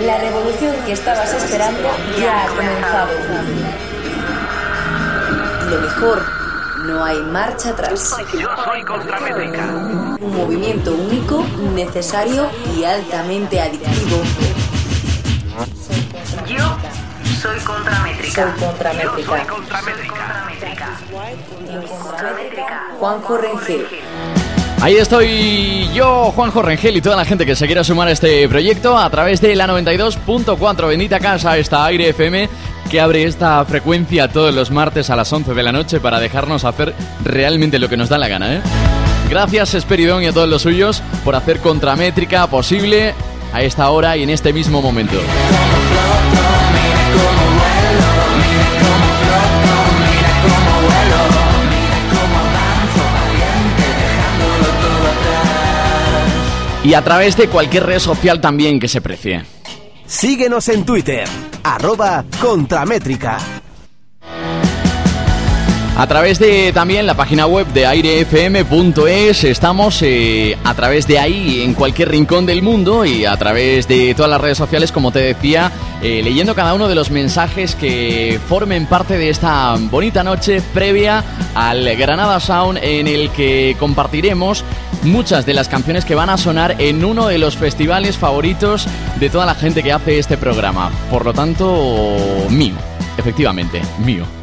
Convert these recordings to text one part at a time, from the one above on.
La revolución que estabas esperando ya ha comenzado. Lo mejor, no hay marcha atrás. Yo soy Contramétrica. Un movimiento único, necesario y altamente adictivo. Yo soy Contramétrica. Soy Contramétrica. Yo soy Contramétrica. Juanjo Rengel. Ahí estoy yo, Juanjo Rengel y toda la gente que se quiera sumar a este proyecto a través de la 92.4 Bendita Casa, esta Aire FM, que abre esta frecuencia todos los martes a las 11 de la noche para dejarnos hacer realmente lo que nos da la gana, ¿eh? Gracias, Esperidón y a todos los suyos por hacer contramétrica posible a esta hora y en este mismo momento. Y a través de cualquier red social también que se precie. Síguenos en Twitter, arroba Contramétrica. A través de también la página web de airefm.es estamos eh, a través de ahí en cualquier rincón del mundo y a través de todas las redes sociales, como te decía, eh, leyendo cada uno de los mensajes que formen parte de esta bonita noche previa al Granada Sound en el que compartiremos muchas de las canciones que van a sonar en uno de los festivales favoritos de toda la gente que hace este programa. Por lo tanto, mío, efectivamente, mío.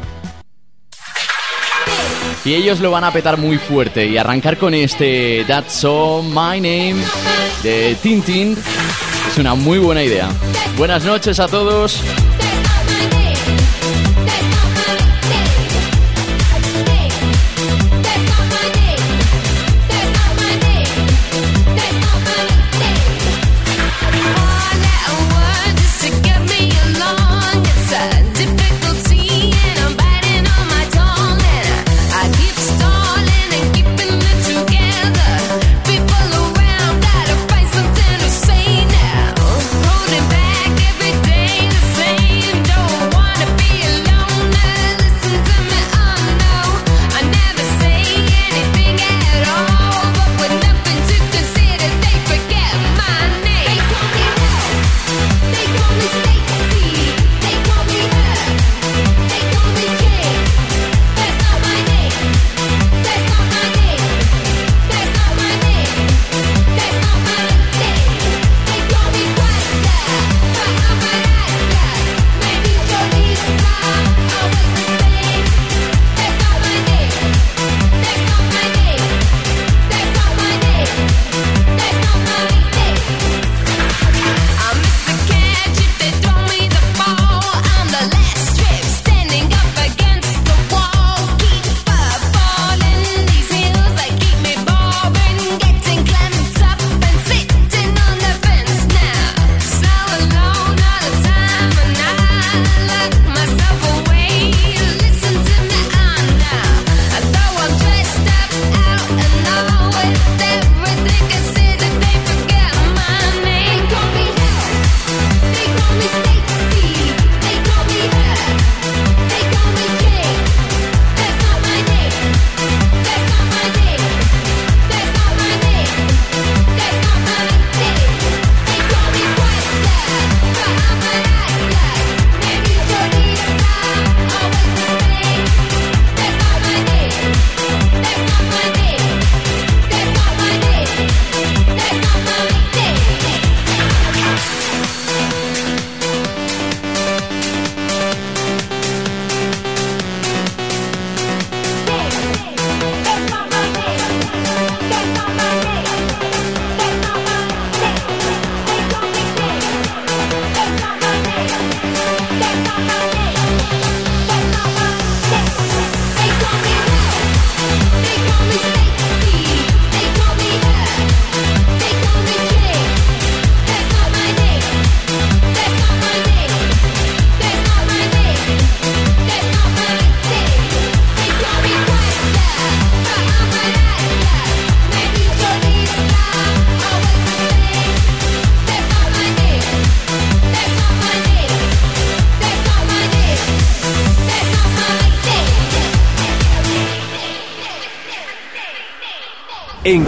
Y ellos lo van a petar muy fuerte y arrancar con este That's All My Name de Tintin es una muy buena idea. Buenas noches a todos.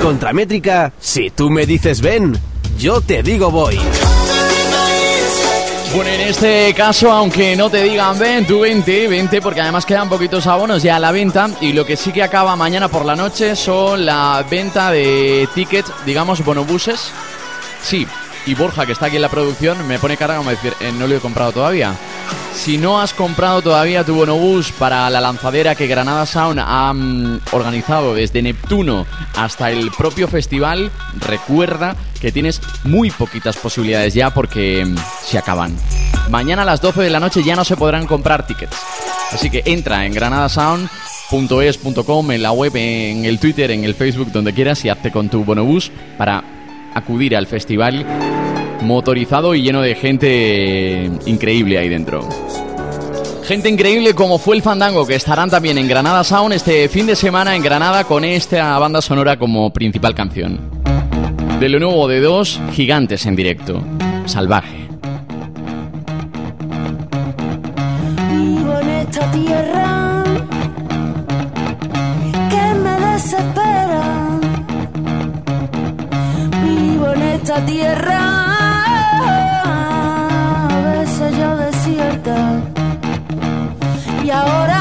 Contramétrica, si tú me dices ven, yo te digo voy. Bueno, en este caso, aunque no te digan ven, tú vente, vente, porque además quedan poquitos abonos ya a la venta. Y lo que sí que acaba mañana por la noche son la venta de tickets, digamos, bonobuses. Sí, y Borja, que está aquí en la producción, me pone cara como decir, eh, no lo he comprado todavía. Si no has comprado todavía tu bonobús para la lanzadera que Granada Sound ha mm, organizado desde Neptuno hasta el propio festival, recuerda que tienes muy poquitas posibilidades ya porque mm, se acaban. Mañana a las 12 de la noche ya no se podrán comprar tickets. Así que entra en granadasound.es.com, en la web, en el Twitter, en el Facebook, donde quieras y hazte con tu bonobús para acudir al festival motorizado y lleno de gente increíble ahí dentro. Gente increíble como fue el Fandango, que estarán también en Granada Sound este fin de semana en Granada con esta banda sonora como principal canción. De lo nuevo de dos gigantes en directo. Salvaje. Vivo en esta tierra que me desespera. Vivo en esta tierra Y ahora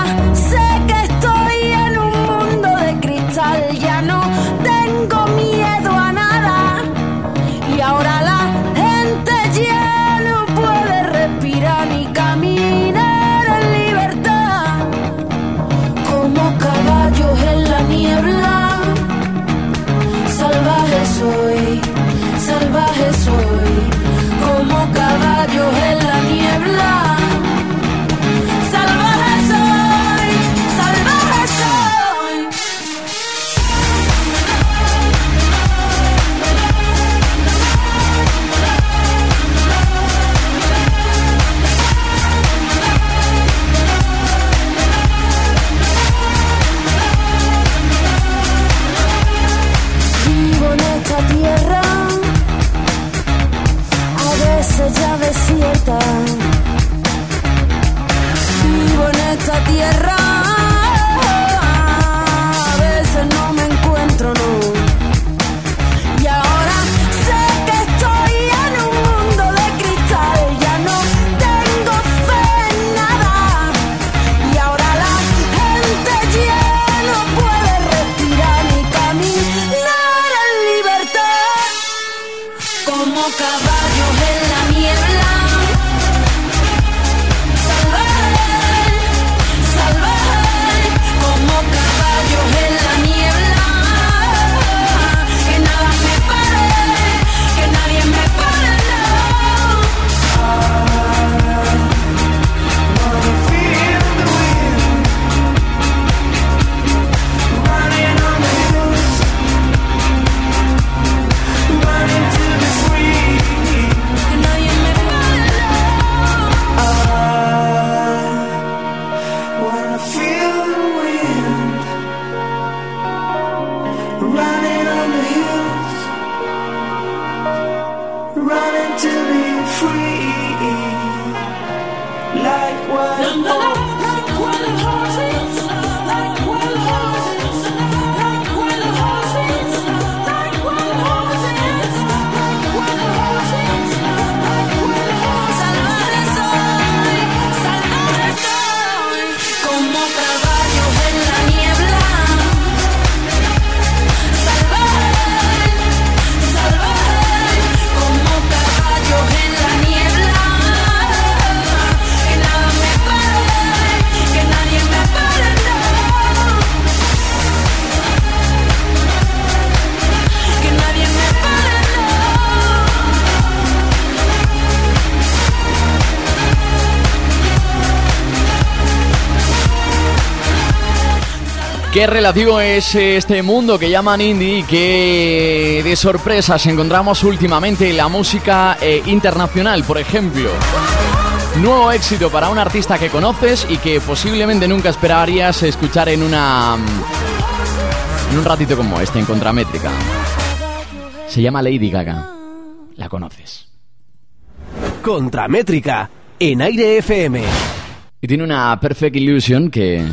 Qué relativo es este mundo que llaman indie y qué de sorpresas encontramos últimamente en la música eh, internacional, por ejemplo. Nuevo éxito para un artista que conoces y que posiblemente nunca esperarías escuchar en una mm, en un ratito como este en Contramétrica. Se llama Lady Gaga. La conoces. Contramétrica en Aire FM. Y tiene una Perfect Illusion que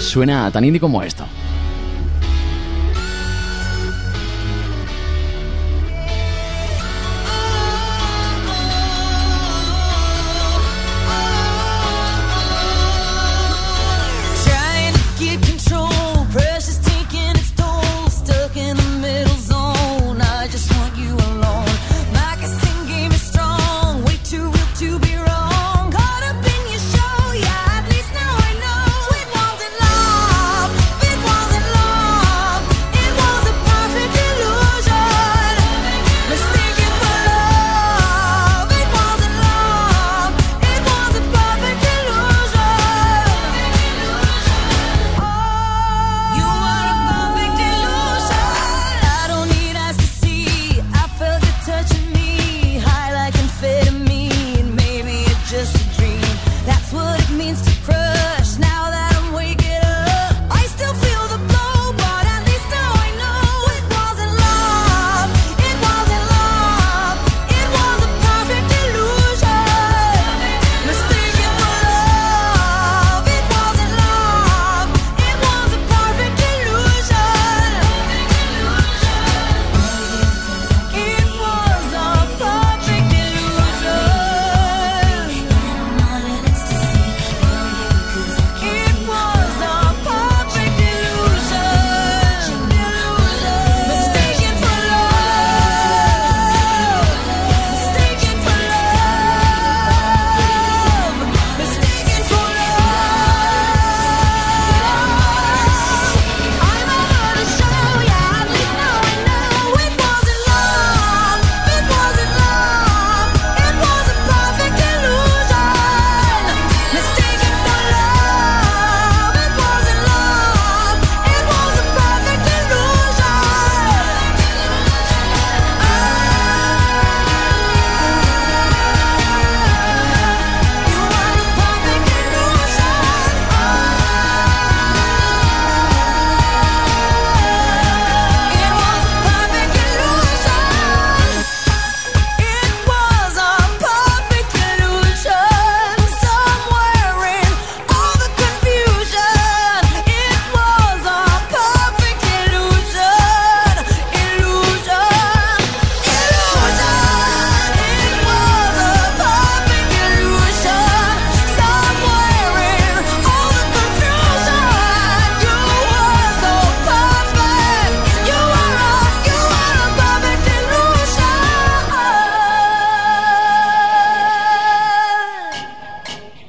suena tan indie como esto.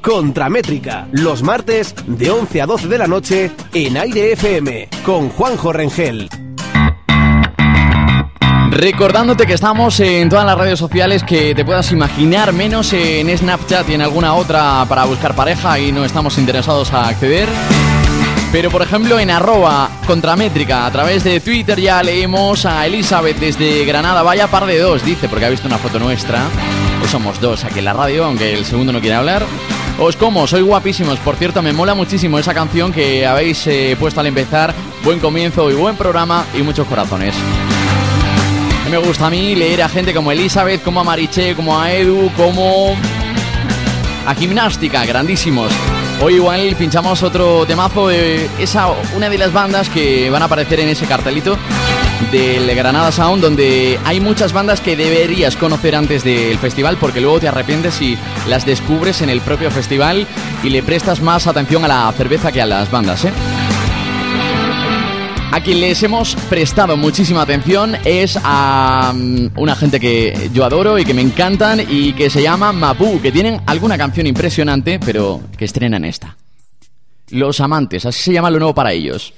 Contramétrica, los martes de 11 a 12 de la noche en Aire FM con Juanjo Rengel. Recordándote que estamos en todas las redes sociales que te puedas imaginar, menos en Snapchat y en alguna otra para buscar pareja y no estamos interesados a acceder. Pero por ejemplo en arroba contramétrica a través de Twitter ya leemos a Elizabeth desde Granada, vaya par de dos, dice, porque ha visto una foto nuestra. Pues somos dos aquí en la radio, aunque el segundo no quiere hablar. Os como, sois guapísimos. Por cierto, me mola muchísimo esa canción que habéis eh, puesto al empezar. Buen comienzo y buen programa y muchos corazones. Me gusta a mí leer a gente como Elizabeth, como a Mariché, como a Edu, como a Gimnástica, grandísimos. Hoy igual pinchamos otro temazo de esa, una de las bandas que van a aparecer en ese cartelito del Granada Sound, donde hay muchas bandas que deberías conocer antes del festival, porque luego te arrepientes si las descubres en el propio festival y le prestas más atención a la cerveza que a las bandas, ¿eh? A quien les hemos prestado muchísima atención es a mm, una gente que yo adoro y que me encantan y que se llama Mapu, que tienen alguna canción impresionante, pero que estrenan esta. Los amantes, así se llama lo nuevo para ellos.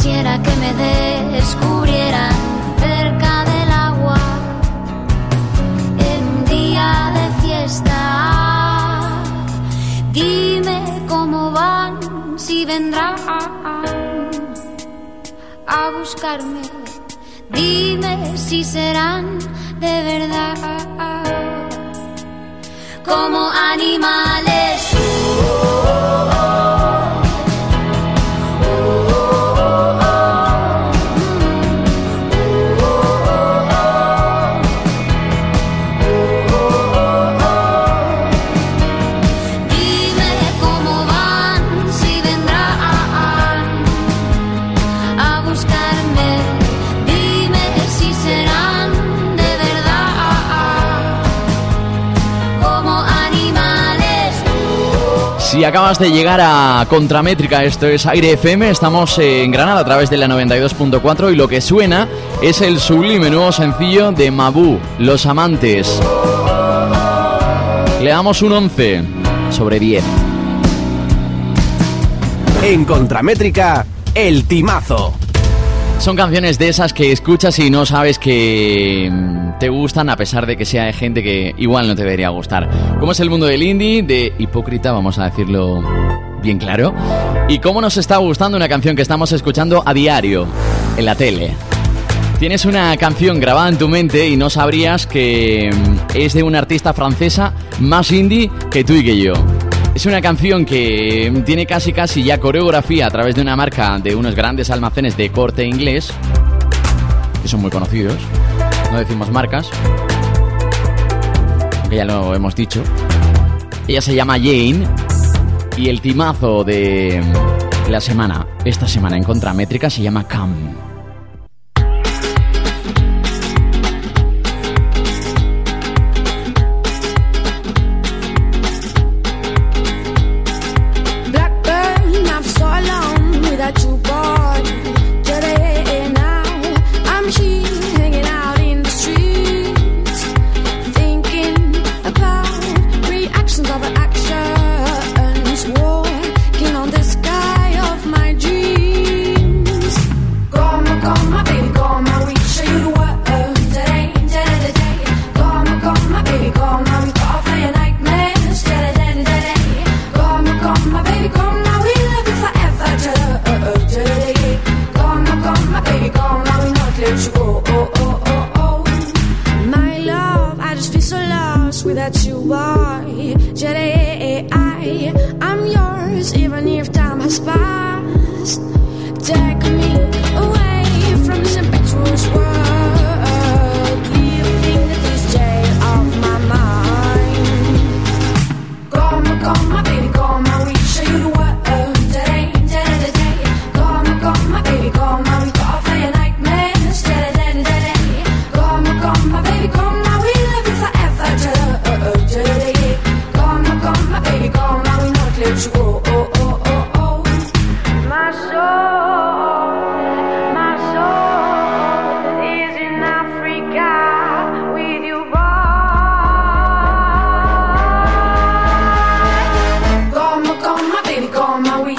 Quisiera que me descubrieran cerca del agua en un día de fiesta. Dime cómo van, si vendrán a buscarme. Dime si serán de verdad como animales. Acabas de llegar a Contramétrica, esto es Aire FM, estamos en Granada a través de la 92.4 y lo que suena es el sublime nuevo sencillo de Mabu, Los Amantes. Le damos un 11 sobre 10. En Contramétrica, el timazo. Son canciones de esas que escuchas y no sabes que te gustan a pesar de que sea gente que igual no te debería gustar. ¿Cómo es el mundo del indie? De hipócrita, vamos a decirlo bien claro. ¿Y cómo nos está gustando una canción que estamos escuchando a diario en la tele? Tienes una canción grabada en tu mente y no sabrías que mm, es de una artista francesa más indie que tú y que yo. Es una canción que mm, tiene casi casi ya coreografía a través de una marca de unos grandes almacenes de corte inglés, que son muy conocidos, no decimos marcas, aunque ya lo hemos dicho. Ella se llama Jane y el timazo de la semana, esta semana en Contramétrica, se llama Come.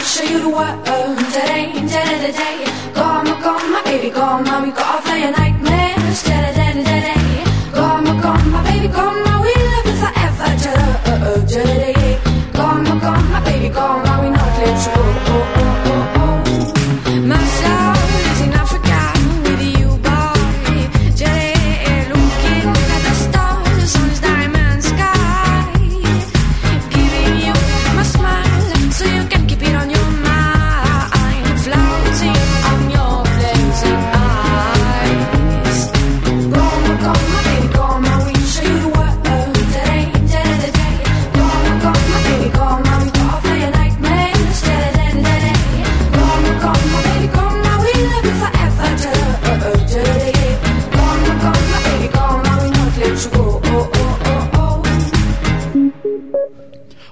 show you the world. Today, today, today Go on, my, go my baby, go mommy my We got our fire nightmares Today,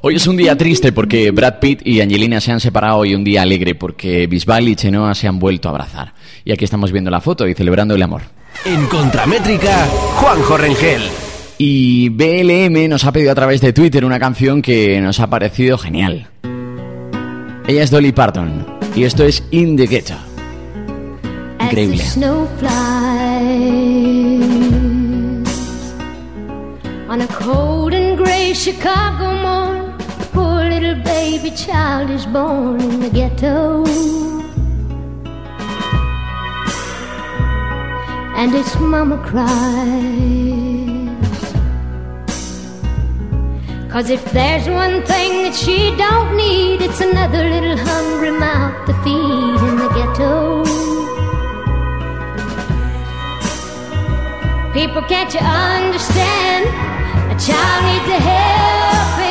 Hoy es un día triste porque Brad Pitt y Angelina se han separado y un día alegre porque Bisbal y Chenoa se han vuelto a abrazar. Y aquí estamos viendo la foto y celebrando el amor. En Contramétrica, Juanjo Rengel. Y BLM nos ha pedido a través de Twitter una canción que nos ha parecido genial. Ella es Dolly Parton y esto es In the Ghetto. Increíble. On a cold and gray Chicago morn, little baby child is born in the ghetto. And its mama cries. Cause if there's one thing that she don't need, it's another little hungry mouth to feed in the ghetto. People, can't you understand? A child needs a helping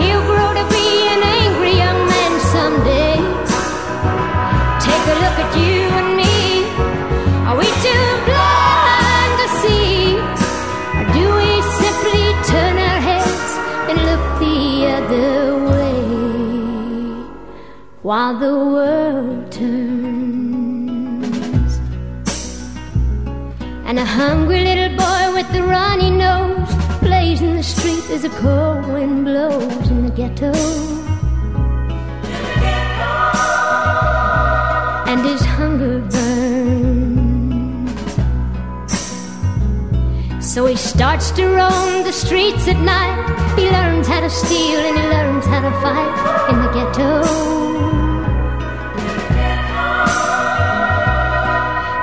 he'll grow to be an angry young man someday. Take a look at you and me. Are we too blind to see? Or do we simply turn our heads and look the other way while the world turns? And a hungry little boy with a runny nose in the street as a cold wind blows in the ghetto. And his hunger burns. So he starts to roam the streets at night. He learns how to steal and he learns how to fight in the ghetto.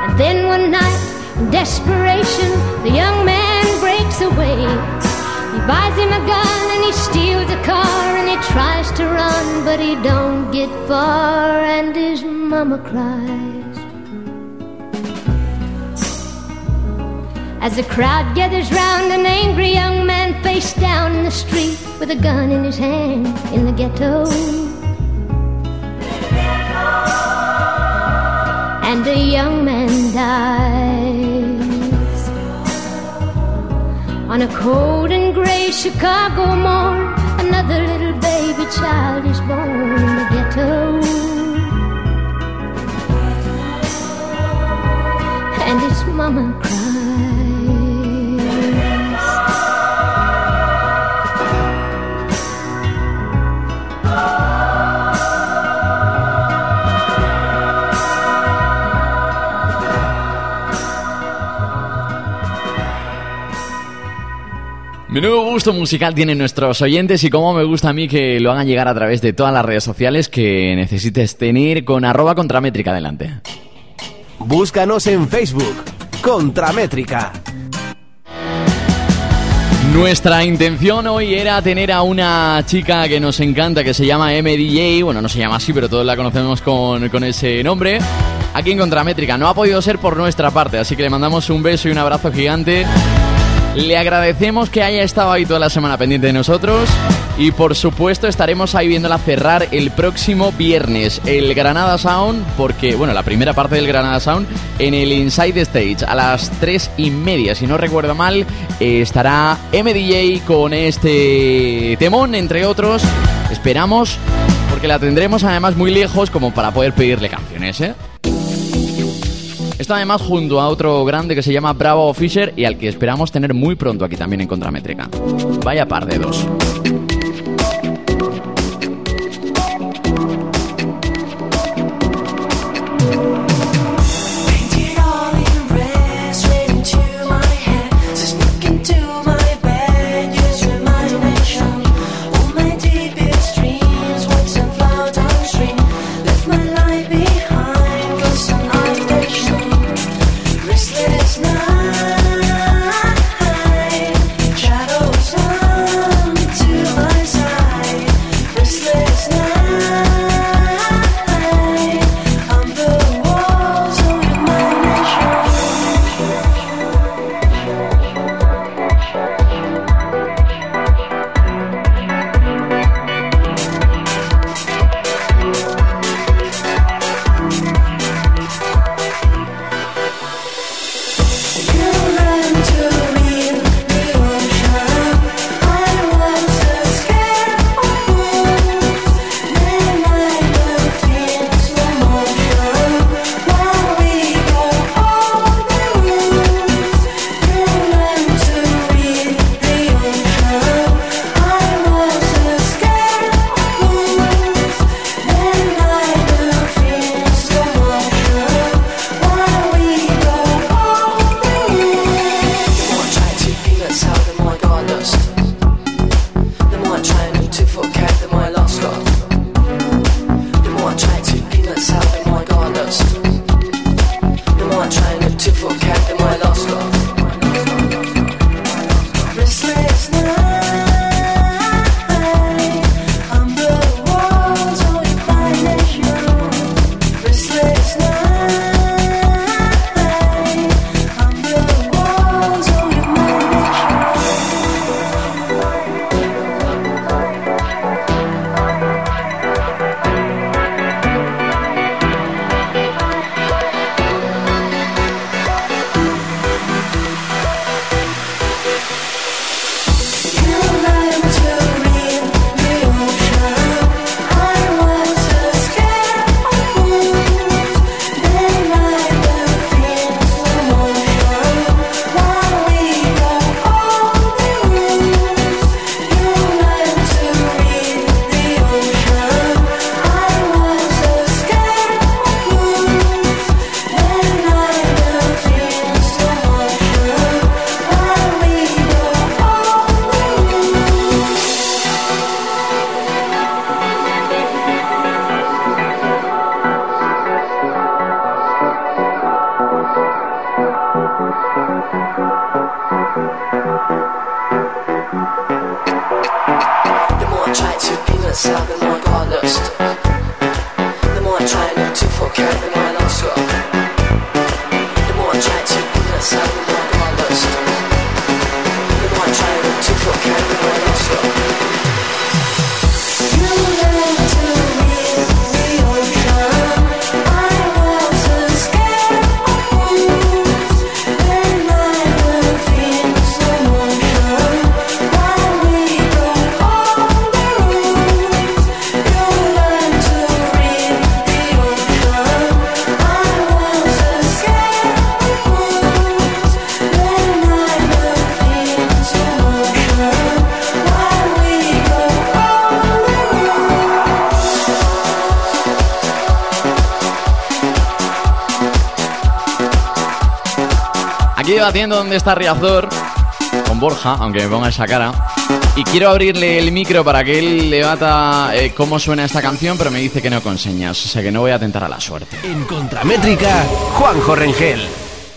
And then one night, in desperation, the young man breaks away he buys him a gun and he steals a car and he tries to run, but he don't get far and his mama cries. As the crowd gathers round an angry young man face down in the street with a gun in his hand in the ghetto. And a young man dies on a cold and gray Chicago morn. Another little baby child is born in the ghetto. And his mama cries. Menudo gusto musical tienen nuestros oyentes y cómo me gusta a mí que lo hagan llegar a través de todas las redes sociales que necesites tener con arroba contramétrica adelante. Búscanos en Facebook, Contramétrica. Nuestra intención hoy era tener a una chica que nos encanta, que se llama MDJ. Bueno, no se llama así, pero todos la conocemos con, con ese nombre. Aquí en Contramétrica. No ha podido ser por nuestra parte, así que le mandamos un beso y un abrazo gigante. Le agradecemos que haya estado ahí toda la semana pendiente de nosotros. Y por supuesto estaremos ahí viéndola cerrar el próximo viernes el Granada Sound, porque, bueno, la primera parte del Granada Sound en el Inside Stage a las 3 y media, si no recuerdo mal, estará MDJ con este temón, entre otros. Esperamos, porque la tendremos además muy lejos como para poder pedirle canciones, ¿eh? Esto además junto a otro grande que se llama Bravo Fisher y al que esperamos tener muy pronto aquí también en Contramétrica. Vaya par de dos. Debatiendo dónde está Riazor con Borja, aunque me ponga esa cara. Y quiero abrirle el micro para que él debata eh, cómo suena esta canción, pero me dice que no con señas, o sea que no voy a tentar a la suerte. En Contramétrica, Juanjo Rengel.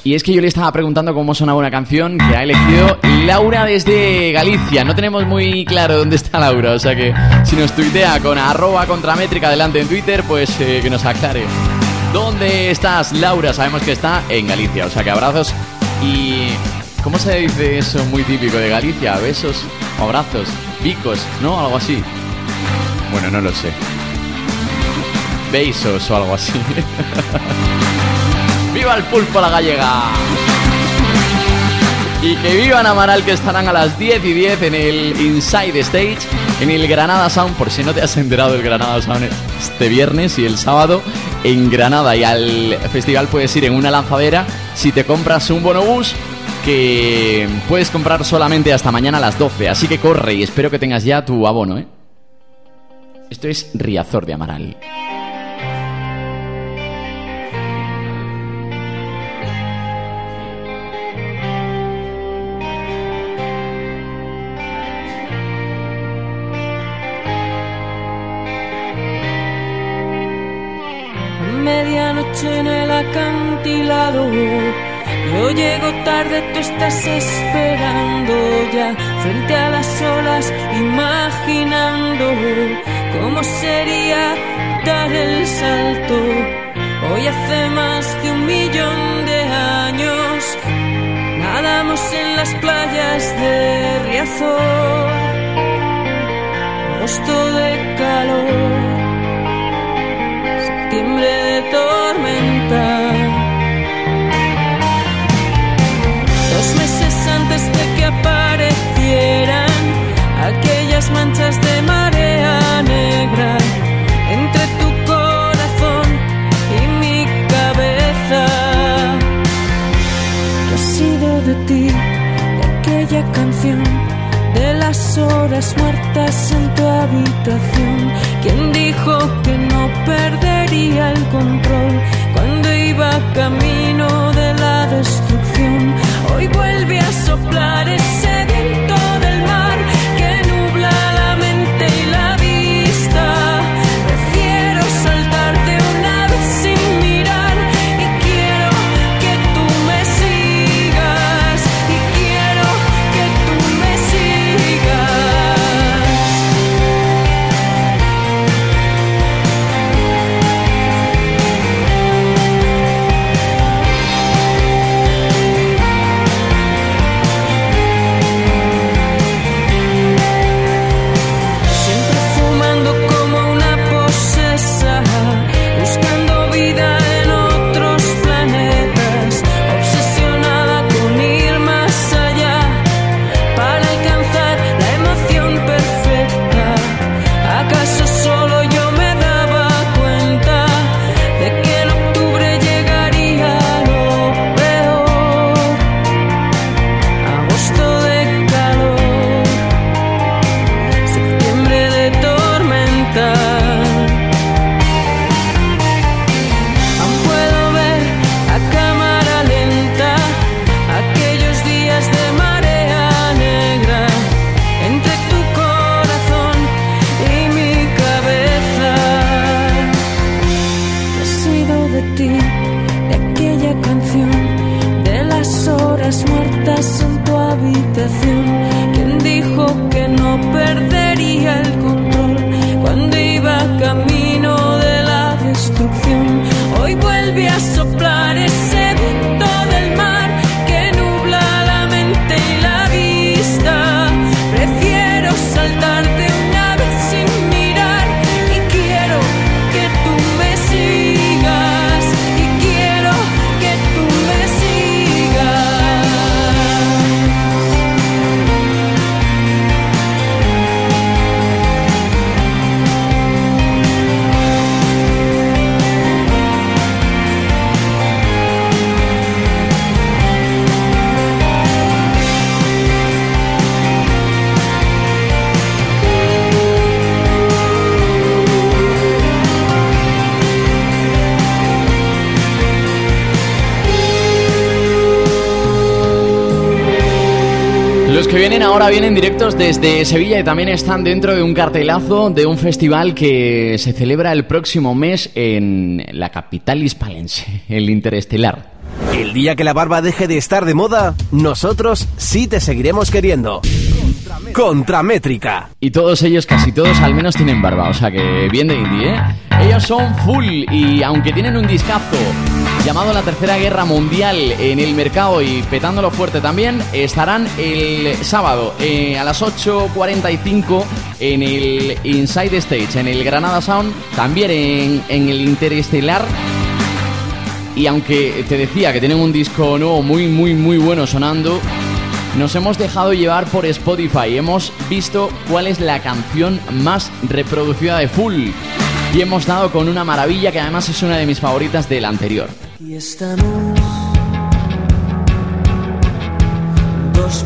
Y es que yo le estaba preguntando cómo sonaba una canción que ha elegido Laura desde Galicia. No tenemos muy claro dónde está Laura, o sea que si nos tuitea con arroba contramétrica delante en Twitter, pues eh, que nos aclare. ¿Dónde estás, Laura? Sabemos que está en Galicia, o sea que abrazos y... ¿Cómo se dice eso muy típico de Galicia? ¿Besos abrazos? ¿Bicos? ¿No? Algo así. Bueno, no lo sé. Besos o algo así. ¡Viva el pulpo a la gallega! Y que vivan Amaral que estarán a las 10 y 10 en el Inside Stage, en el Granada Sound, por si no te has enterado el Granada Sound este viernes y el sábado en Granada. Y al festival puedes ir en una lanzadera si te compras un bonobús que puedes comprar solamente hasta mañana a las 12. Así que corre y espero que tengas ya tu abono, ¿eh? Esto es Riazor de Amaral. En el acantilado. Yo llego tarde, tú estás esperando ya frente a las olas, imaginando cómo sería dar el salto. Hoy hace más de un millón de años nadamos en las playas de Riazor, agosto de calor septiembre de tormenta. Dos meses directos desde Sevilla y también están dentro de un cartelazo de un festival que se celebra el próximo mes en la capital hispalense, el Interestelar. El día que la barba deje de estar de moda, nosotros sí te seguiremos queriendo. Contramétrica. Y todos ellos, casi todos, al menos tienen barba, o sea que bien de indie, ¿eh? Ellos son full y aunque tienen un discazo llamado La Tercera Guerra Mundial en el mercado y petándolo fuerte también, estarán el sábado eh, a las 8.45 en el Inside Stage, en el Granada Sound, también en, en el Interestelar. Y aunque te decía que tienen un disco nuevo muy, muy, muy bueno sonando, nos hemos dejado llevar por Spotify. Hemos visto cuál es la canción más reproducida de Full. Y hemos dado con una maravilla que además es una de mis favoritas del anterior. Y estamos. Dos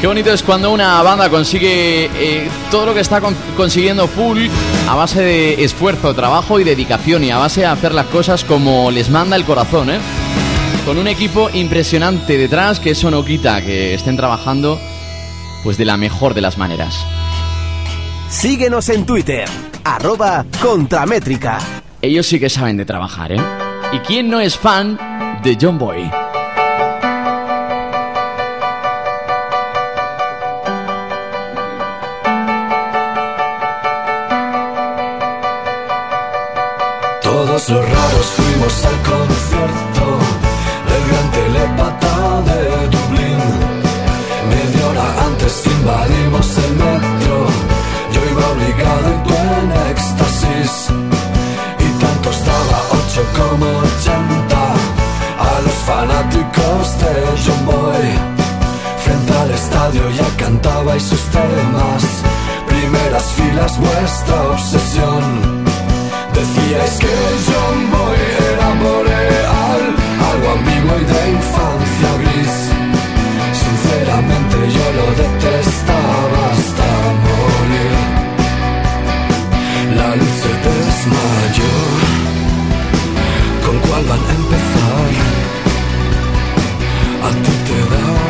Qué bonito es cuando una banda consigue eh, todo lo que está con- consiguiendo full a base de esfuerzo, trabajo y dedicación y a base de hacer las cosas como les manda el corazón, ¿eh? Con un equipo impresionante detrás que eso no quita que estén trabajando pues de la mejor de las maneras. Síguenos en Twitter, arroba Contramétrica. Ellos sí que saben de trabajar, ¿eh? ¿Y quién no es fan de John Boy? Los raros fuimos al concierto del gran telepata de Dublín. Media hora antes invadimos el metro. Yo iba obligado y tú en éxtasis. Y tanto estaba ocho como ochenta. A los fanáticos de John Boy. Frente al estadio ya cantabais sus temas. Primeras filas, vuestra obsesión. Decíais que John Boy era boreal, algo ambiguo y de infancia gris. Sinceramente yo lo detestaba hasta morir. La luz se desmayó. ¿Con cuál van a empezar? A ti te daba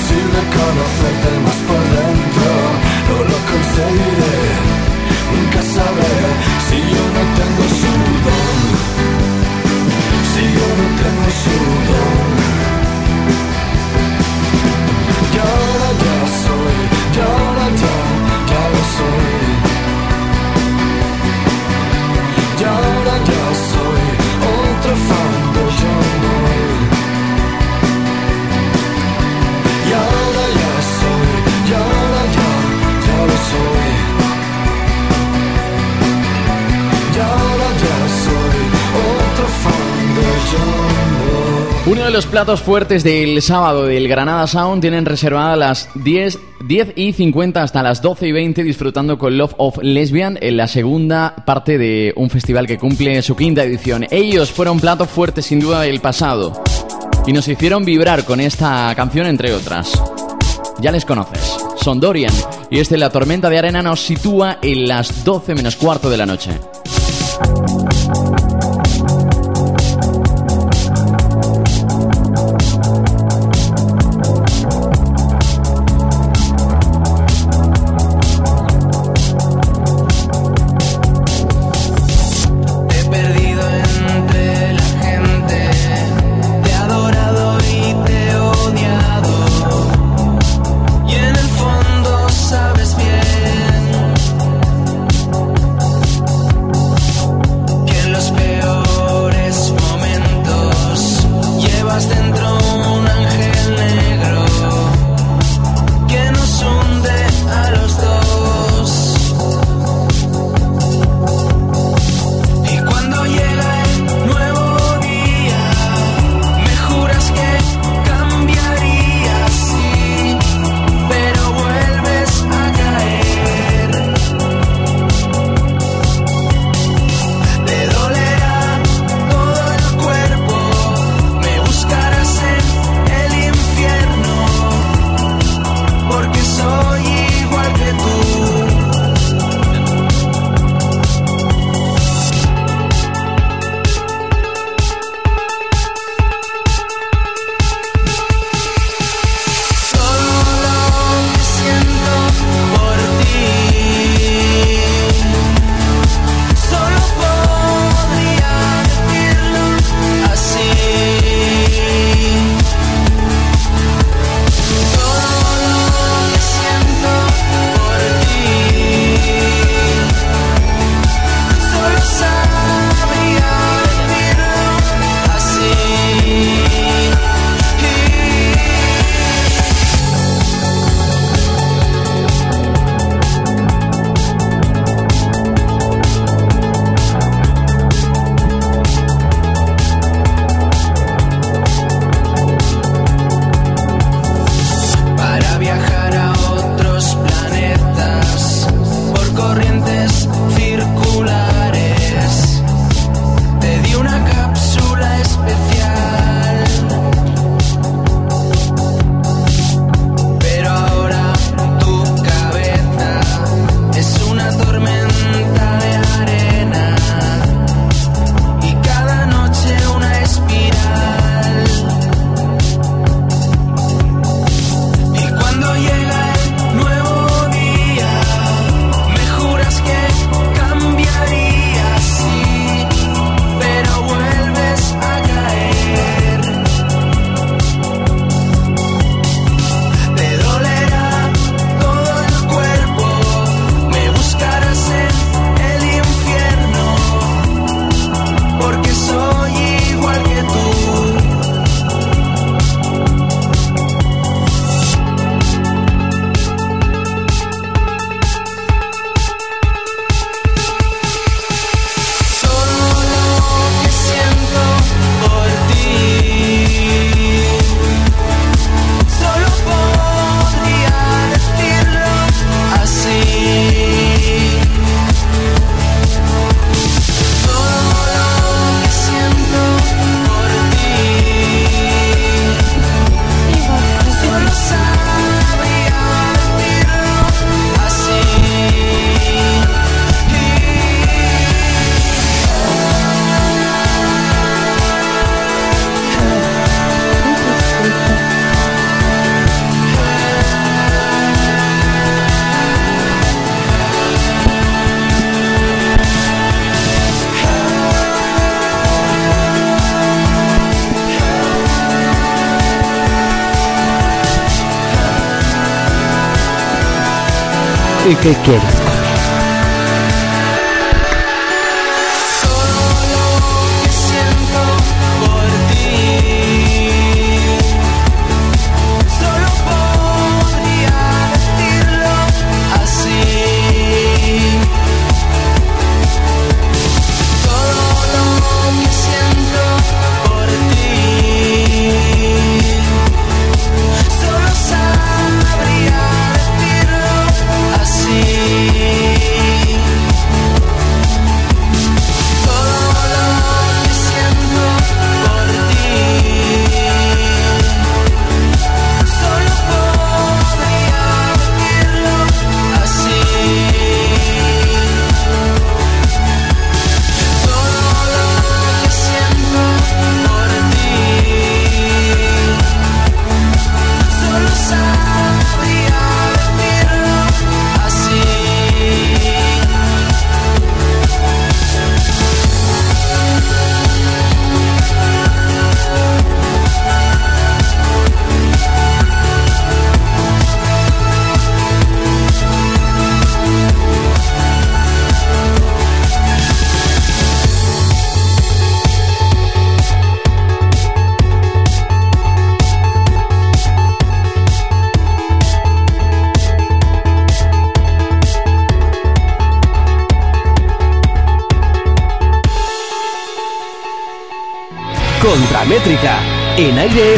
Sería posible conocerte más por dentro, no lo conseguiré, nunca sabré si yo no tengo su don. Si yo no tengo su don. Uno de los platos fuertes del sábado del Granada Sound tienen reservadas las 10, 10 y 50 hasta las 12 y 20 disfrutando con Love of Lesbian en la segunda parte de un festival que cumple su quinta edición. Ellos fueron plato fuerte sin duda del pasado y nos hicieron vibrar con esta canción entre otras. Ya les conoces, son Dorian y este La Tormenta de Arena nos sitúa en las 12 menos cuarto de la noche. que quiero.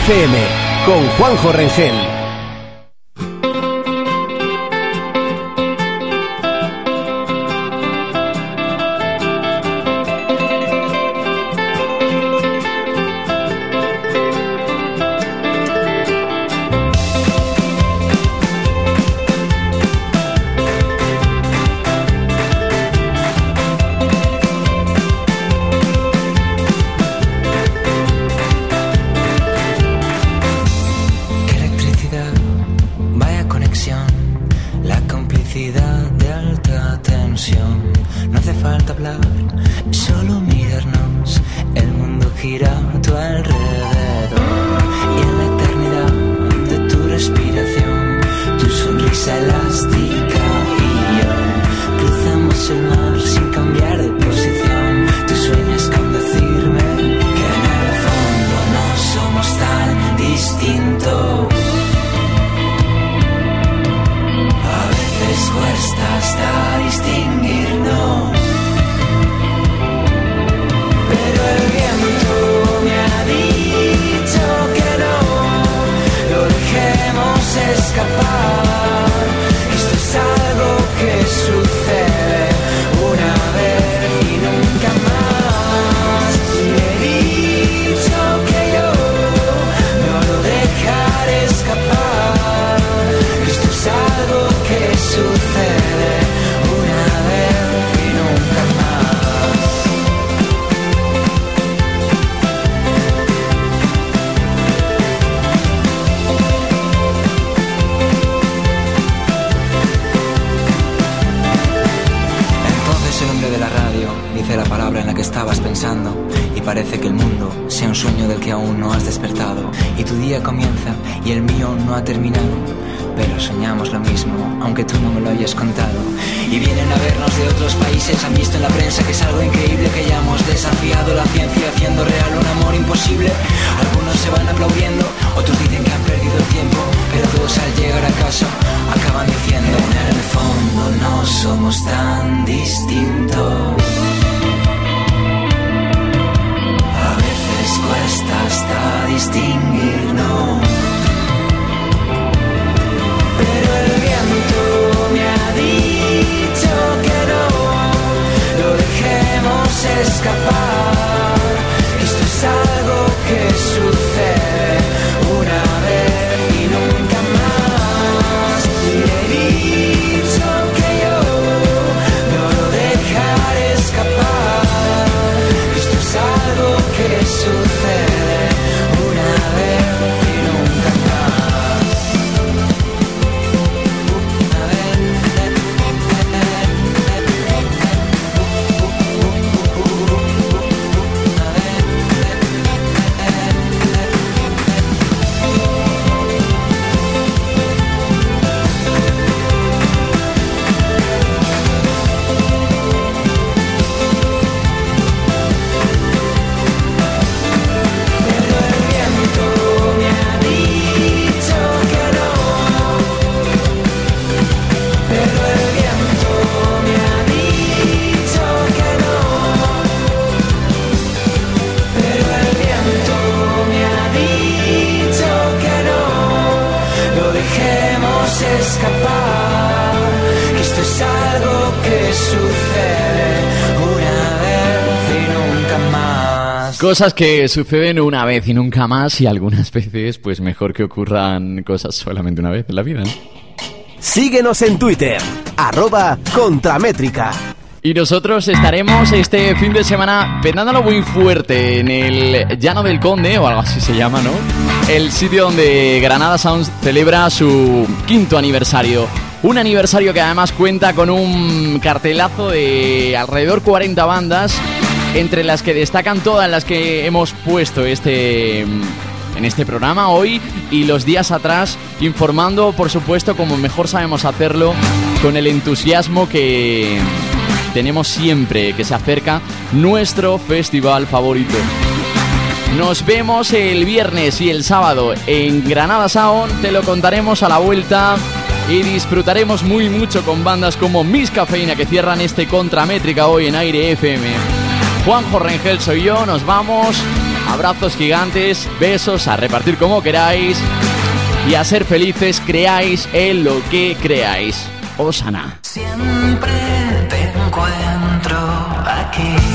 FM con Juanjo Rengel. fingiendo real un amor imposible. Algunos se van aplaudiendo, otros dicen que han perdido el tiempo, pero todos al llegar a casa acaban diciendo en el fondo no somos tan distintos. A veces cuesta hasta distinguirnos. Pero el viento me ha dicho que no, lo dejemos escapar. to Cosas que suceden una vez y nunca más y algunas veces pues mejor que ocurran cosas solamente una vez en la vida. ¿no? Síguenos en Twitter, arroba Contramétrica. Y nosotros estaremos este fin de semana petándolo muy fuerte en el Llano del Conde, o algo así se llama, ¿no? El sitio donde Granada Sounds celebra su quinto aniversario. Un aniversario que además cuenta con un cartelazo de alrededor 40 bandas, entre las que destacan todas las que hemos puesto este en este programa hoy y los días atrás, informando, por supuesto, como mejor sabemos hacerlo, con el entusiasmo que tenemos siempre que se acerca nuestro festival favorito. Nos vemos el viernes y el sábado en Granada Sound, te lo contaremos a la vuelta y disfrutaremos muy mucho con bandas como Miss Cafeína que cierran este Contramétrica hoy en Aire FM. Juanjo Rengel soy yo, nos vamos, abrazos gigantes, besos a repartir como queráis y a ser felices, creáis en lo que creáis. Osana. Siempre te encuentro aquí.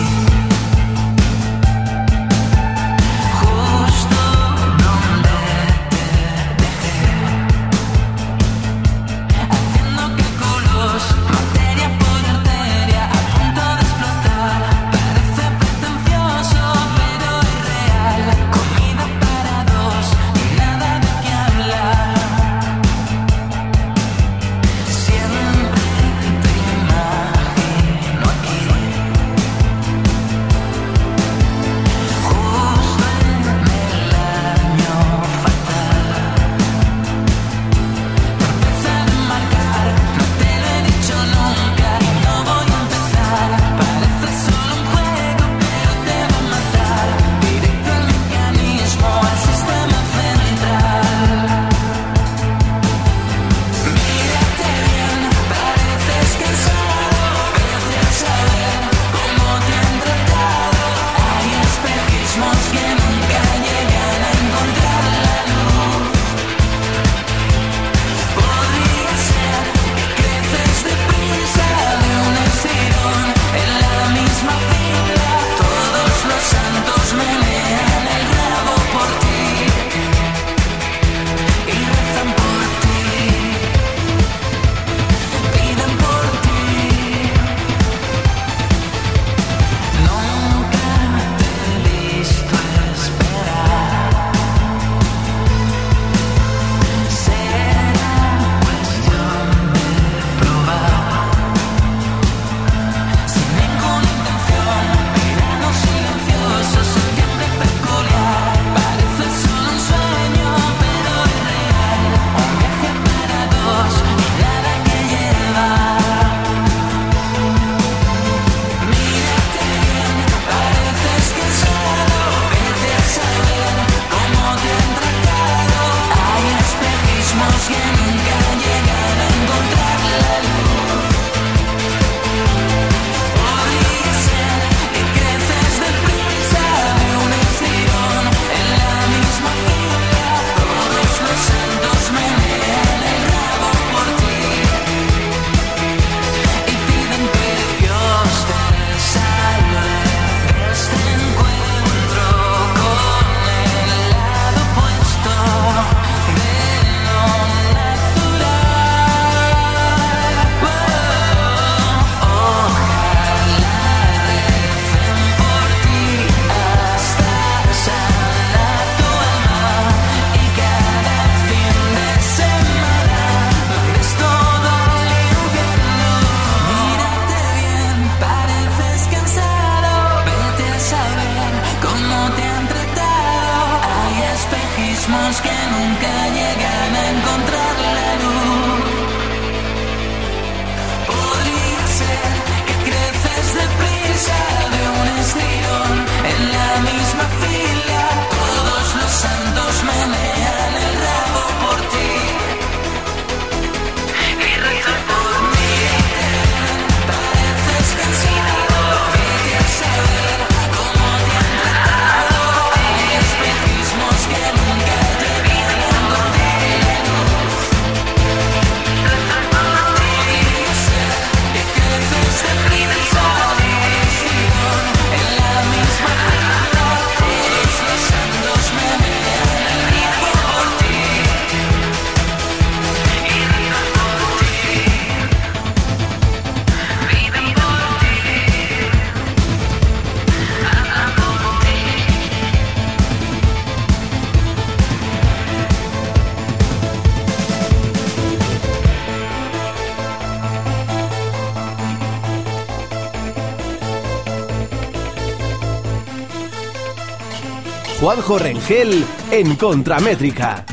Juanjo Rengel en Contramétrica.